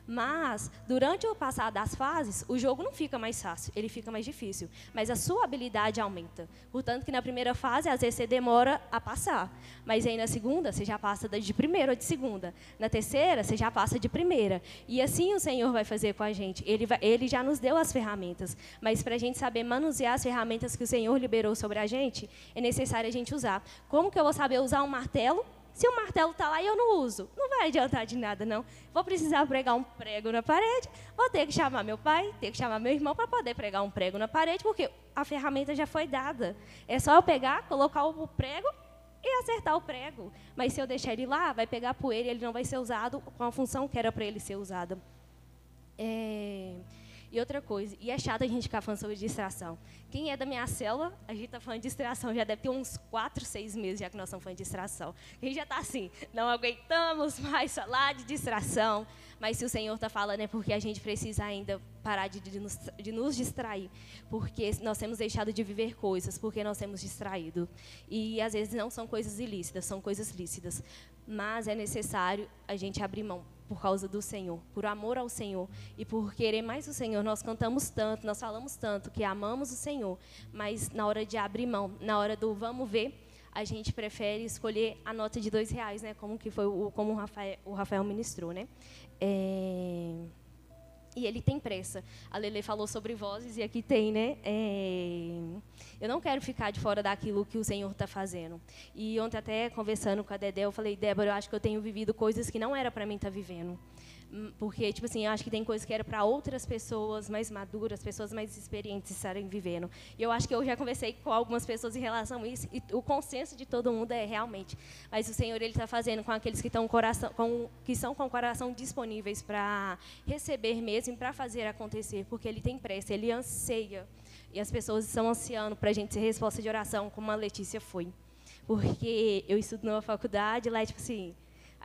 Mas, durante o passar das fases, o jogo não fica mais fácil, ele fica mais difícil. Mas a sua habilidade aumenta. Portanto, que na primeira fase, às vezes você demora a passar. Mas aí na segunda, você já passa de primeira ou de segunda. Na terceira, você já passa de primeira. E assim o Senhor vai fazer com a gente. Ele, vai, ele já nos deu as ferramentas. Mas para a gente saber manusear as ferramentas que o Senhor liberou sobre a gente, é necessário a gente usar. Como que eu vou saber usar um martelo se o martelo está lá e eu não uso, não vai adiantar de nada, não. Vou precisar pregar um prego na parede, vou ter que chamar meu pai, ter que chamar meu irmão para poder pregar um prego na parede, porque a ferramenta já foi dada. É só eu pegar, colocar o prego e acertar o prego. Mas se eu deixar ele lá, vai pegar poeira e ele não vai ser usado com a função que era para ele ser usada. É... E outra coisa, e é chato a gente ficar falando sobre distração. Quem é da minha célula, a gente está falando de distração, já deve ter uns 4, 6 meses já que nós estamos falando de distração. A gente já está assim, não aguentamos mais falar de distração. Mas se o Senhor está falando é porque a gente precisa ainda parar de, de, nos, de nos distrair. Porque nós temos deixado de viver coisas, porque nós temos distraído. E às vezes não são coisas ilícitas, são coisas lícitas. Mas é necessário a gente abrir mão por causa do Senhor, por amor ao Senhor e por querer mais o Senhor. Nós cantamos tanto, nós falamos tanto que amamos o Senhor, mas na hora de abrir mão, na hora do vamos ver, a gente prefere escolher a nota de dois reais, né? Como que foi o como o Rafael, o Rafael ministrou, né? É... E ele tem pressa. A Lele falou sobre vozes e aqui tem, né? É... Eu não quero ficar de fora daquilo que o Senhor está fazendo. E ontem até conversando com a Dedé, eu falei, Débora, eu acho que eu tenho vivido coisas que não era para mim estar tá vivendo. Porque, tipo assim, eu acho que tem coisas que era para outras pessoas mais maduras, pessoas mais experientes estarem vivendo. E eu acho que eu já conversei com algumas pessoas em relação a isso, e o consenso de todo mundo é realmente. Mas o Senhor, Ele está fazendo com aqueles que, estão coração, com, que são com o coração disponíveis para receber mesmo, para fazer acontecer, porque Ele tem pressa, Ele anseia. E as pessoas estão ansiando para a gente ser resposta de oração, como a Letícia foi. Porque eu estudo numa faculdade, lá, tipo assim,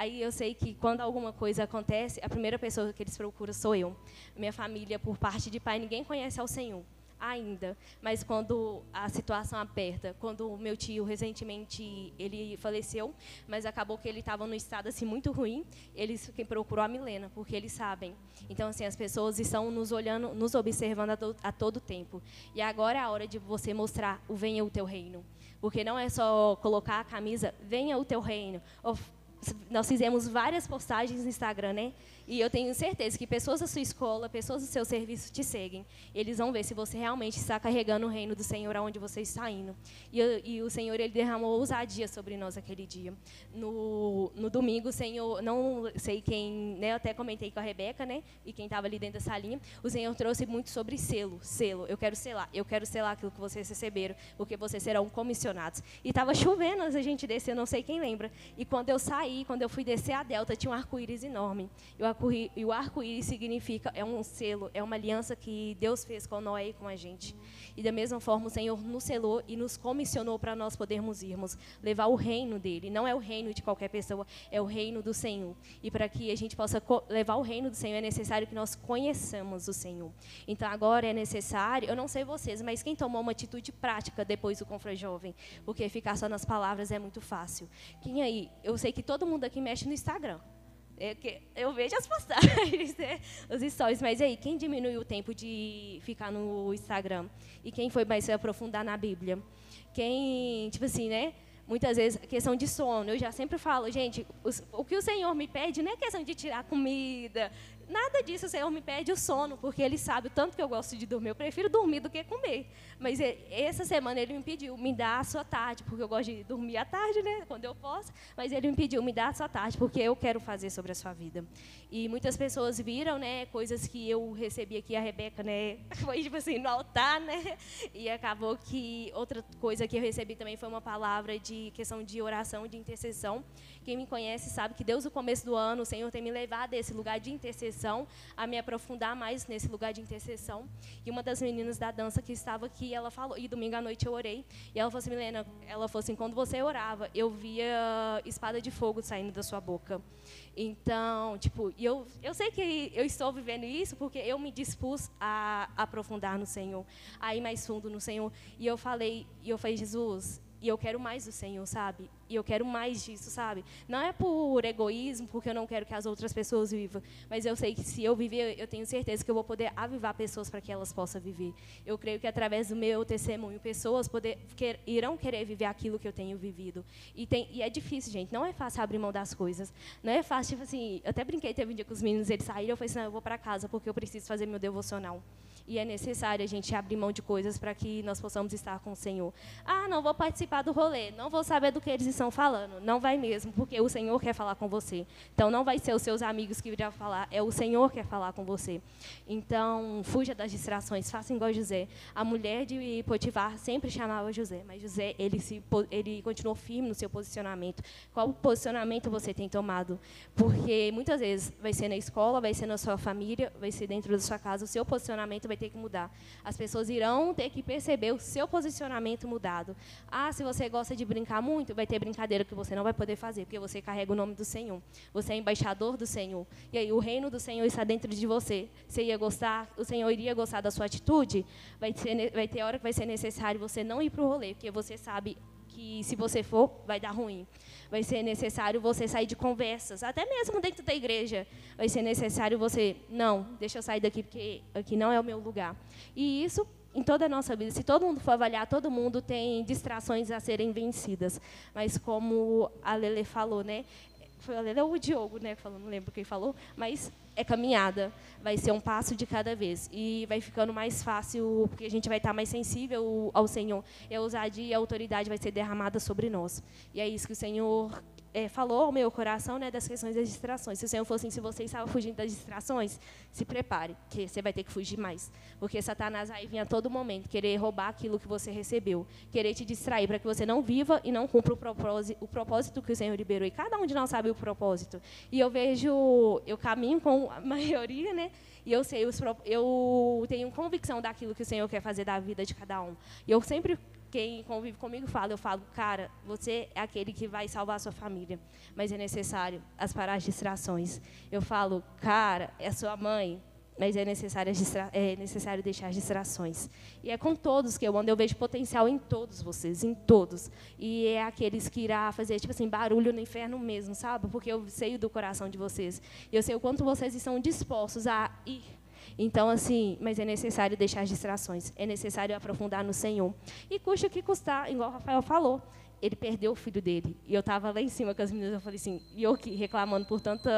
Aí eu sei que quando alguma coisa acontece, a primeira pessoa que eles procuram sou eu. Minha família, por parte de pai, ninguém conhece ao Senhor ainda. Mas quando a situação aperta, quando o meu tio recentemente ele faleceu, mas acabou que ele estava num estado assim muito ruim, eles quem procurou a Milena, porque eles sabem. Então assim, as pessoas estão nos olhando, nos observando a, a todo tempo. E agora é a hora de você mostrar o venha o teu reino. Porque não é só colocar a camisa, venha o teu reino. Nós fizemos várias postagens no Instagram, né? E eu tenho certeza que pessoas da sua escola, pessoas do seu serviço te seguem. Eles vão ver se você realmente está carregando o reino do Senhor aonde você está indo. E, e o Senhor ele derramou ousadia sobre nós aquele dia. No, no domingo, o Senhor, não sei quem, né? Eu até comentei com a Rebeca, né? E quem estava ali dentro da salinha, o Senhor trouxe muito sobre selo, selo. Eu quero selar, eu quero selar aquilo que vocês receberam, porque vocês serão comissionados. E estava chovendo a gente descer, não sei quem lembra. E quando eu saí, quando eu fui descer a Delta, tinha um arco-íris enorme. E o arco-íris significa, é um selo, é uma aliança que Deus fez com Noé e com a gente. E da mesma forma, o Senhor nos selou e nos comissionou para nós podermos irmos levar o reino dele. Não é o reino de qualquer pessoa, é o reino do Senhor. E para que a gente possa levar o reino do Senhor, é necessário que nós conheçamos o Senhor. Então agora é necessário, eu não sei vocês, mas quem tomou uma atitude prática depois do Confra Jovem? Porque ficar só nas palavras é muito fácil. Quem aí? Eu sei que todo mundo aqui mexe no Instagram. É que eu vejo as postagens, né? os stories, mas aí, quem diminuiu o tempo de ficar no Instagram? E quem foi mais se aprofundar na Bíblia? Quem, tipo assim, né? Muitas vezes, questão de sono. Eu já sempre falo, gente, o que o Senhor me pede não é questão de tirar comida, Nada disso, o Senhor me pede o sono, porque Ele sabe o tanto que eu gosto de dormir. Eu prefiro dormir do que comer. Mas essa semana Ele me pediu, me dá a sua tarde, porque eu gosto de dormir à tarde, né, quando eu posso. Mas Ele me pediu, me dá a sua tarde, porque eu quero fazer sobre a sua vida. E muitas pessoas viram, né, coisas que eu recebi aqui, a Rebeca, né, foi tipo assim, no altar, né, e acabou que outra coisa que eu recebi também foi uma palavra de questão de oração, de intercessão. Quem me conhece sabe que Deus, no começo do ano, o Senhor tem me levado a esse lugar de intercessão, a me aprofundar mais nesse lugar de intercessão. E uma das meninas da dança que estava aqui, ela falou, e domingo à noite eu orei, e ela falou assim, Milena, ela falou assim, quando você orava, eu via espada de fogo saindo da sua boca. Então, tipo, eu, eu sei que eu estou vivendo isso porque eu me dispus a aprofundar no Senhor, a ir mais fundo no Senhor. E eu falei, e eu falei, Jesus, e eu quero mais do Senhor, sabe? E eu quero mais disso, sabe? Não é por egoísmo, porque eu não quero que as outras pessoas vivam, mas eu sei que se eu viver, eu tenho certeza que eu vou poder avivar pessoas para que elas possam viver. Eu creio que através do meu testemunho, pessoas poder, irão querer viver aquilo que eu tenho vivido. E, tem, e é difícil, gente. Não é fácil abrir mão das coisas. Não é fácil, tipo assim. Eu até brinquei, teve um dia com os meninos, eles saíram, eu falei assim: não, eu vou para casa porque eu preciso fazer meu devocional e é necessário a gente abrir mão de coisas para que nós possamos estar com o Senhor. Ah, não vou participar do rolê, não vou saber do que eles estão falando. Não vai mesmo, porque o Senhor quer falar com você. Então, não vai ser os seus amigos que virão falar, é o Senhor que quer falar com você. Então, fuja das distrações, faça igual José. A mulher de Potifar sempre chamava José, mas José, ele, se, ele continuou firme no seu posicionamento. Qual posicionamento você tem tomado? Porque, muitas vezes, vai ser na escola, vai ser na sua família, vai ser dentro da sua casa, o seu posicionamento vai ter que mudar. As pessoas irão ter que perceber o seu posicionamento mudado. Ah, se você gosta de brincar muito, vai ter brincadeira que você não vai poder fazer, porque você carrega o nome do Senhor. Você é embaixador do Senhor. E aí o reino do Senhor está dentro de você. Você ia gostar, o Senhor iria gostar da sua atitude? Vai, vai ter hora que vai ser necessário você não ir para o rolê, porque você sabe que se você for, vai dar ruim vai ser necessário você sair de conversas, até mesmo dentro da igreja. Vai ser necessário você, não, deixa eu sair daqui porque aqui não é o meu lugar. E isso em toda a nossa vida, se todo mundo for avaliar, todo mundo tem distrações a serem vencidas. Mas como a Lele falou, né? Foi o Diogo, né? Falou, não lembro quem falou, mas é caminhada, vai ser um passo de cada vez e vai ficando mais fácil porque a gente vai estar mais sensível ao Senhor e a ousadia e a autoridade vai ser derramada sobre nós. E é isso que o Senhor é, falou ao meu coração né, das questões das distrações. Se o Senhor fosse assim, se você estava fugindo das distrações, se prepare, que você vai ter que fugir mais. Porque Satanás vai vir a todo momento querer roubar aquilo que você recebeu, querer te distrair para que você não viva e não cumpra o propósito, o propósito que o Senhor liberou. E cada um de nós sabe o propósito. E eu vejo, eu caminho com a maioria, né? E eu sei, eu tenho convicção daquilo que o Senhor quer fazer da vida de cada um. E eu sempre quem convive comigo fala, eu falo, cara, você é aquele que vai salvar a sua família, mas é necessário as parar as distrações. Eu falo, cara, é sua mãe, mas é necessário, é necessário deixar as distrações. E é com todos que eu ando, eu vejo potencial em todos vocês, em todos. E é aqueles que irá fazer, tipo assim, barulho no inferno mesmo, sabe? Porque eu sei do coração de vocês. E eu sei o quanto vocês estão dispostos a ir então, assim, mas é necessário deixar as distrações, é necessário aprofundar no Senhor. E custa o que custar, igual o Rafael falou, ele perdeu o filho dele. E eu estava lá em cima com as meninas, eu falei assim, e eu aqui reclamando por tanta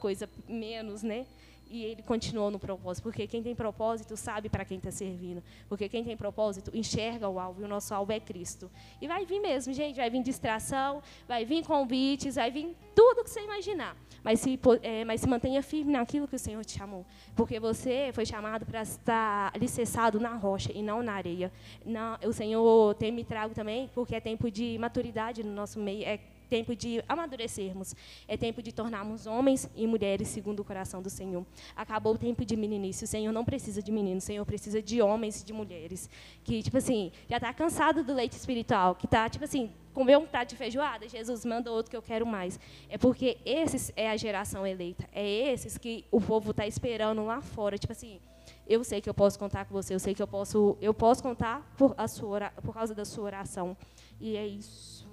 coisa menos, né? E ele continuou no propósito, porque quem tem propósito sabe para quem está servindo, porque quem tem propósito enxerga o alvo, e o nosso alvo é Cristo. E vai vir mesmo, gente, vai vir distração, vai vir convites, vai vir tudo que você imaginar, mas se, é, mas se mantenha firme naquilo que o Senhor te chamou, porque você foi chamado para estar alicerçado na rocha e não na areia. Não, o Senhor tem me trago também, porque é tempo de maturidade no nosso meio, é tempo de amadurecermos, é tempo de tornarmos homens e mulheres segundo o coração do Senhor. Acabou o tempo de meninice, o Senhor não precisa de meninos, o Senhor precisa de homens e de mulheres que, tipo assim, já está cansado do leite espiritual, que está, tipo assim, comeu um prato de feijoada, Jesus manda outro que eu quero mais. É porque esses é a geração eleita, é esses que o povo está esperando lá fora, tipo assim, eu sei que eu posso contar com você, eu sei que eu posso, eu posso contar por, a sua, por causa da sua oração. E é isso.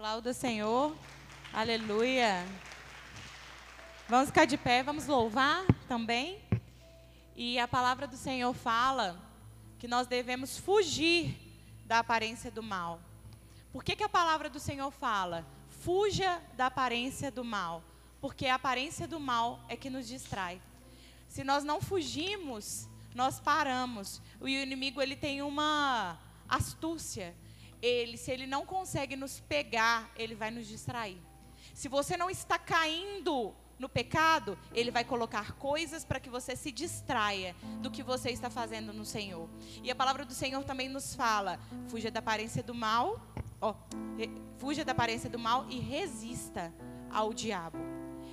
Aplauda o Senhor. Aleluia. Vamos ficar de pé, vamos louvar também. E a palavra do Senhor fala que nós devemos fugir da aparência do mal. Por que, que a palavra do Senhor fala? Fuja da aparência do mal. Porque a aparência do mal é que nos distrai. Se nós não fugimos, nós paramos. O inimigo ele tem uma astúcia ele, se ele não consegue nos pegar, ele vai nos distrair. Se você não está caindo no pecado, ele vai colocar coisas para que você se distraia do que você está fazendo no Senhor. E a palavra do Senhor também nos fala: fuja da aparência do mal, ó, fuja da aparência do mal e resista ao diabo.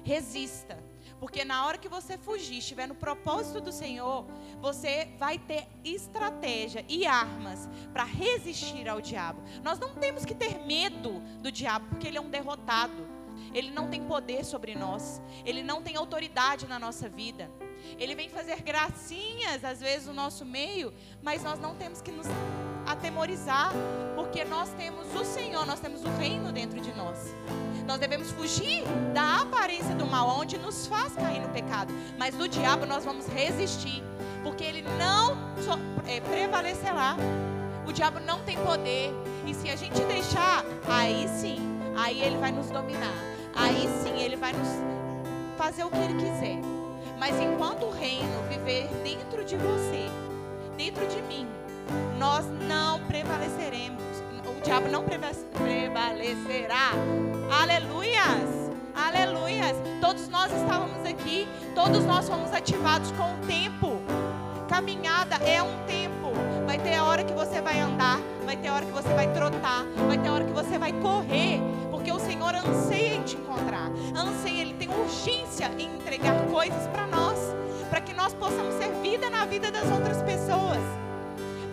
Resista. Porque na hora que você fugir, estiver no propósito do Senhor, você vai ter estratégia e armas para resistir ao diabo. Nós não temos que ter medo do diabo, porque ele é um derrotado. Ele não tem poder sobre nós. Ele não tem autoridade na nossa vida. Ele vem fazer gracinhas, às vezes, no nosso meio, mas nós não temos que nos atemorizar, porque nós temos o Senhor, nós temos o reino dentro de nós. Nós devemos fugir da aparência do mal, onde nos faz cair no pecado, mas do diabo nós vamos resistir, porque ele não é, prevalecerá. O diabo não tem poder, e se a gente deixar, aí sim, aí ele vai nos dominar, aí sim ele vai nos fazer o que ele quiser. Mas enquanto o reino viver dentro de você, dentro de mim, nós não prevaleceremos. O diabo não prevalecerá. Aleluias! Aleluias! Todos nós estávamos aqui, todos nós fomos ativados com o tempo. Caminhada é um tempo. Vai ter a hora que você vai andar, vai ter a hora que você vai trotar, vai ter a hora que você vai correr, porque o Senhor anseia em te encontrar. Anseia, Ele tem urgência em entregar coisas para nós, para que nós possamos ser vida na vida das outras pessoas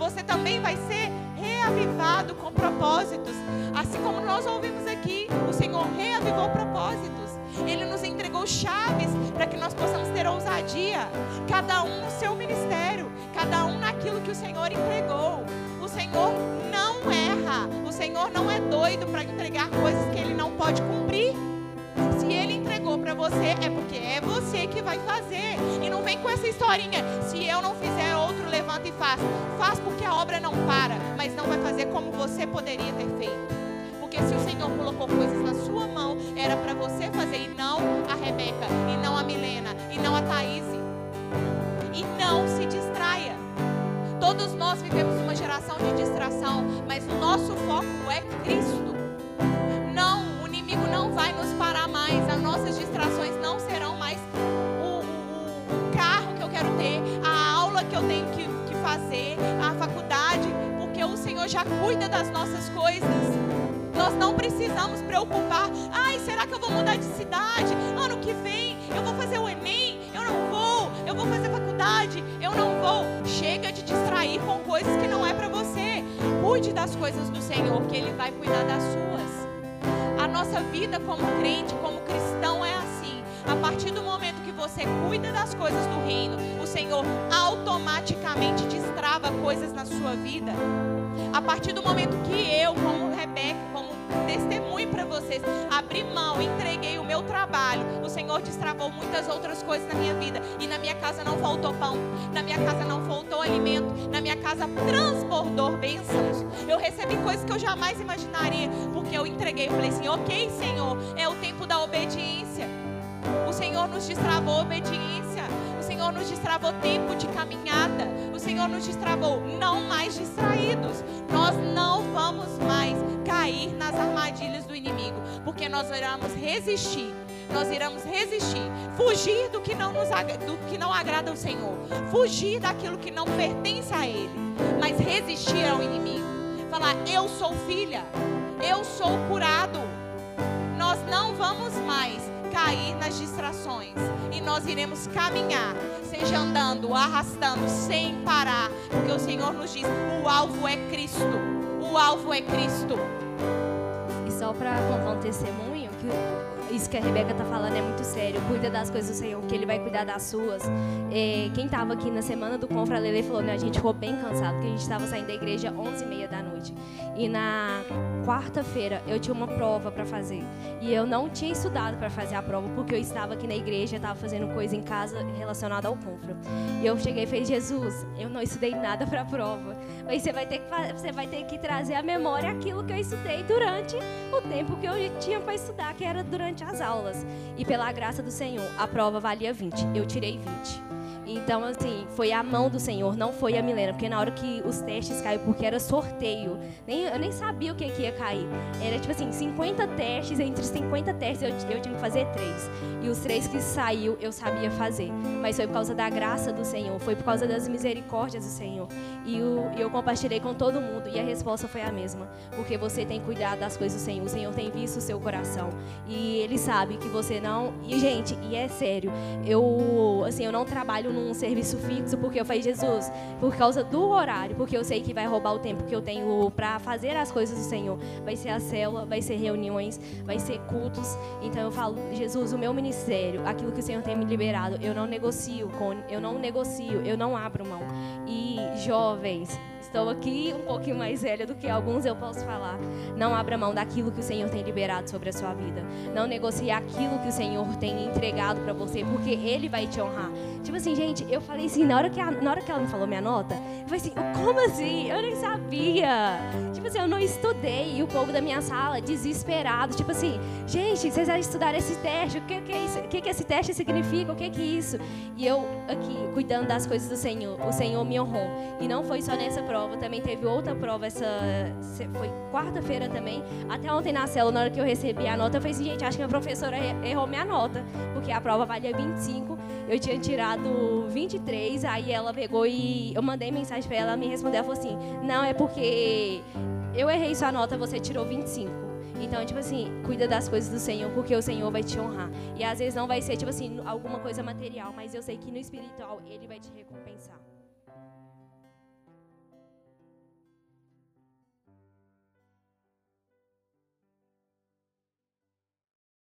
você também vai ser reavivado com propósitos. Assim como nós ouvimos aqui, o Senhor reavivou propósitos. Ele nos entregou chaves para que nós possamos ter ousadia, cada um no seu ministério, cada um naquilo que o Senhor entregou. O Senhor não erra, o Senhor não é doido para entregar coisas que ele não pode cumprir. Se ele entregou para você, é porque é você que vai fazer. E não vem com essa historinha. Se eu não fizer, outro levanta e faz. Faz porque a obra não para, você poderia ter feito. Porque se o Senhor colocou coisas na sua mão, era para você fazer e não a Rebeca, e não a Milena, e não a Thaís. E não se distraia. Todos nós vivemos uma geração de distração, mas o nosso foco é Cristo. Não, o inimigo não vai nos parar mais. As nossas distrações não serão mais o, o, o carro que eu quero ter, a aula que eu tenho que, que fazer, a faculdade Senhor já cuida das nossas coisas. Nós não precisamos preocupar. Ai, será que eu vou mudar de cidade? Ano que vem eu vou fazer o Enem? Eu não vou. Eu vou fazer faculdade? Eu não vou. Chega de distrair com coisas que não é para você. Cuide das coisas do Senhor, que Ele vai cuidar das suas. A nossa vida como crente, como cristão, é a partir do momento que você cuida das coisas do reino, o Senhor automaticamente destrava coisas na sua vida. A partir do momento que eu, como Rebeca, como testemunho para vocês, abri mão, entreguei o meu trabalho, o Senhor destravou muitas outras coisas na minha vida. E na minha casa não faltou pão, na minha casa não faltou alimento, na minha casa transbordou bênçãos. Eu recebi coisas que eu jamais imaginaria, porque eu entreguei. Falei assim: ok, Senhor, é o tempo da obediência. O Senhor nos destravou obediência. O Senhor nos destravou tempo de caminhada. O Senhor nos destravou não mais distraídos. Nós não vamos mais cair nas armadilhas do inimigo, porque nós iremos resistir. Nós iremos resistir, fugir do que não nos do que não agrada ao Senhor, fugir daquilo que não pertence a ele, mas resistir ao inimigo. Falar: "Eu sou filha. Eu sou curado." Nós não vamos mais cair nas distrações. E nós iremos caminhar, seja andando, arrastando, sem parar. Porque o Senhor nos diz: o alvo é Cristo. O alvo é Cristo. E só para contar um testemunho, que isso que a Rebeca está falando é muito sério. Cuida das coisas do Senhor, que Ele vai cuidar das suas. É, quem estava aqui na semana do Confra, a Lele falou, né? A gente ficou bem cansado, porque a gente estava saindo da igreja às 11h30 da noite. E na quarta-feira eu tinha uma prova para fazer. E eu não tinha estudado para fazer a prova, porque eu estava aqui na igreja, estava fazendo coisa em casa relacionada ao Confra. E eu cheguei e falei, Jesus, eu não estudei nada para a prova. Mas você vai, ter que, você vai ter que trazer à memória aquilo que eu estudei durante o tempo que eu tinha para estudar, que era durante as aulas. E pela graça do Senhor, a prova valia 20. Eu tirei 20. Então, assim, foi a mão do Senhor, não foi a Milena. Porque na hora que os testes caíram, porque era sorteio, nem, eu nem sabia o que, que ia cair. Era tipo assim, 50 testes, entre 50 testes eu, eu tinha que fazer três. E os três que saiu, eu sabia fazer. Mas foi por causa da graça do Senhor, foi por causa das misericórdias do Senhor. E o, eu compartilhei com todo mundo e a resposta foi a mesma. Porque você tem cuidado das coisas do Senhor, o Senhor tem visto o seu coração. E Ele sabe que você não... E, gente, e é sério, eu, assim, eu não trabalho num serviço fixo, porque eu falei, Jesus, por causa do horário, porque eu sei que vai roubar o tempo que eu tenho para fazer as coisas do Senhor. Vai ser a célula, vai ser reuniões, vai ser cultos. Então eu falo, Jesus, o meu ministério, aquilo que o Senhor tem me liberado, eu não negocio com, eu não negocio, eu não abro mão. E jovens, estou aqui um pouquinho mais velha do que alguns, eu posso falar. Não abra mão daquilo que o Senhor tem liberado sobre a sua vida. Não negocie aquilo que o Senhor tem entregado para você, porque Ele vai te honrar. Tipo assim, gente, eu falei assim, na hora que, a, na hora que ela me falou minha nota, eu falei assim, como assim? Eu nem sabia. Tipo assim, eu não estudei. E o povo da minha sala, desesperado. Tipo assim, gente, vocês vão estudar esse teste. O que, que é isso? O que, que esse teste significa? O que, que é isso? E eu aqui, cuidando das coisas do Senhor. O Senhor me honrou. E não foi só nessa prova prova, também teve outra prova, essa foi quarta-feira também. Até ontem na célula, na hora que eu recebi a nota, eu falei assim, gente, acho que a professora errou minha nota, porque a prova valia 25, eu tinha tirado 23, aí ela pegou e eu mandei mensagem para ela, ela me respondeu, ela falou assim, não, é porque eu errei sua nota, você tirou 25. Então, tipo assim, cuida das coisas do Senhor, porque o Senhor vai te honrar. E às vezes não vai ser, tipo assim, alguma coisa material, mas eu sei que no espiritual Ele vai te recompensar.